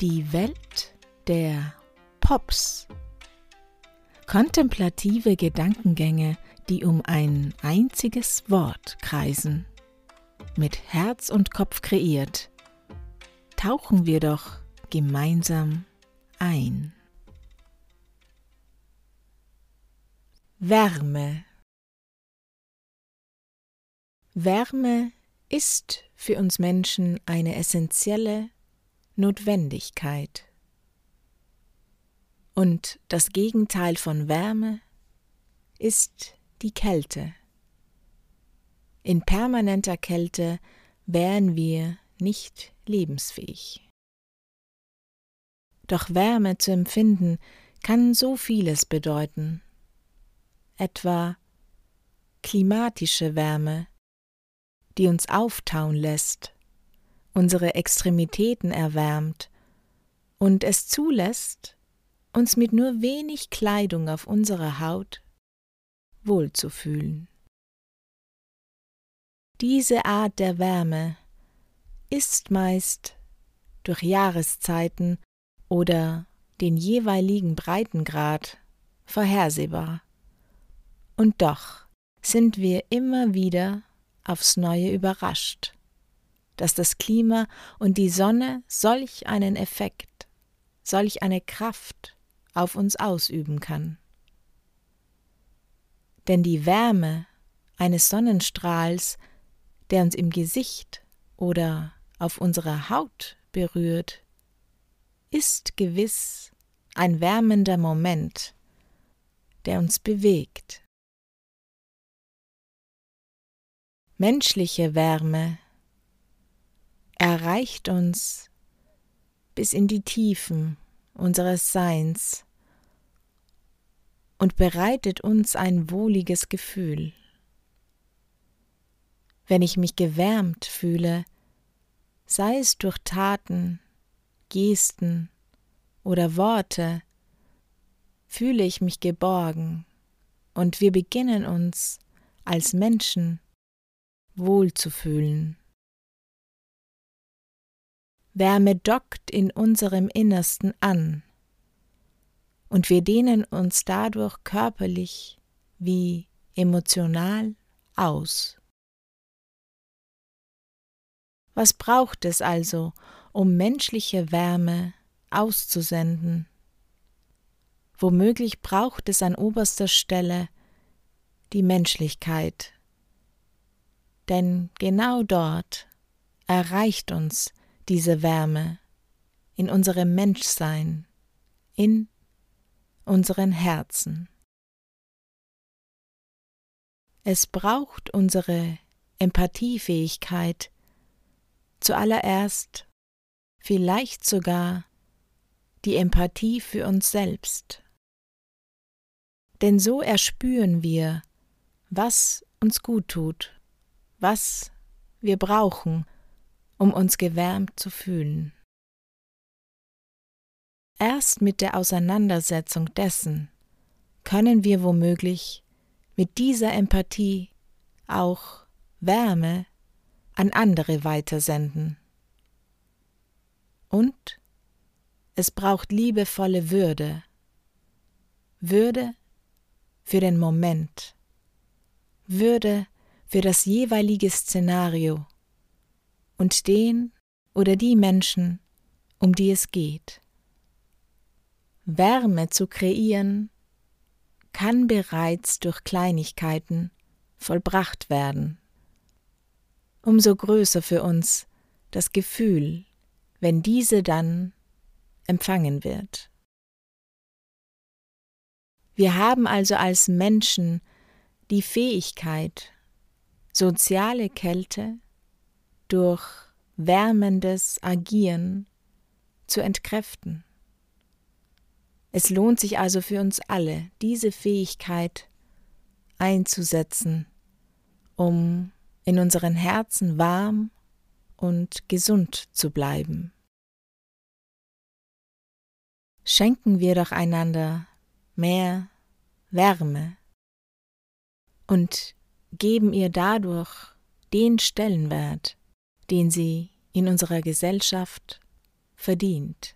Die Welt der Pops. Kontemplative Gedankengänge, die um ein einziges Wort kreisen. Mit Herz und Kopf kreiert. Tauchen wir doch gemeinsam ein. Wärme. Wärme ist für uns Menschen eine essentielle Notwendigkeit. Und das Gegenteil von Wärme ist die Kälte. In permanenter Kälte wären wir nicht lebensfähig. Doch Wärme zu empfinden kann so vieles bedeuten, etwa klimatische Wärme, die uns auftauen lässt, unsere Extremitäten erwärmt und es zulässt, uns mit nur wenig Kleidung auf unserer Haut wohlzufühlen. Diese Art der Wärme ist meist durch Jahreszeiten oder den jeweiligen Breitengrad vorhersehbar. Und doch sind wir immer wieder aufs neue überrascht dass das Klima und die Sonne solch einen Effekt, solch eine Kraft auf uns ausüben kann. Denn die Wärme eines Sonnenstrahls, der uns im Gesicht oder auf unserer Haut berührt, ist gewiss ein wärmender Moment, der uns bewegt. Menschliche Wärme erreicht uns bis in die Tiefen unseres Seins und bereitet uns ein wohliges Gefühl. Wenn ich mich gewärmt fühle, sei es durch Taten, Gesten oder Worte, fühle ich mich geborgen und wir beginnen uns als Menschen wohlzufühlen. Wärme dockt in unserem Innersten an, und wir dehnen uns dadurch körperlich wie emotional aus. Was braucht es also, um menschliche Wärme auszusenden? Womöglich braucht es an oberster Stelle die Menschlichkeit, denn genau dort erreicht uns diese Wärme in unserem Menschsein, in unseren Herzen. Es braucht unsere Empathiefähigkeit, zuallererst vielleicht sogar die Empathie für uns selbst. Denn so erspüren wir, was uns gut tut, was wir brauchen, um uns gewärmt zu fühlen. Erst mit der Auseinandersetzung dessen können wir womöglich mit dieser Empathie auch Wärme an andere weitersenden. Und es braucht liebevolle Würde, Würde für den Moment, Würde für das jeweilige Szenario und den oder die Menschen, um die es geht. Wärme zu kreieren kann bereits durch Kleinigkeiten vollbracht werden. Umso größer für uns das Gefühl, wenn diese dann empfangen wird. Wir haben also als Menschen die Fähigkeit, soziale Kälte durch wärmendes Agieren zu entkräften. Es lohnt sich also für uns alle, diese Fähigkeit einzusetzen, um in unseren Herzen warm und gesund zu bleiben. Schenken wir doch einander mehr Wärme und geben ihr dadurch den Stellenwert, den sie in unserer Gesellschaft verdient.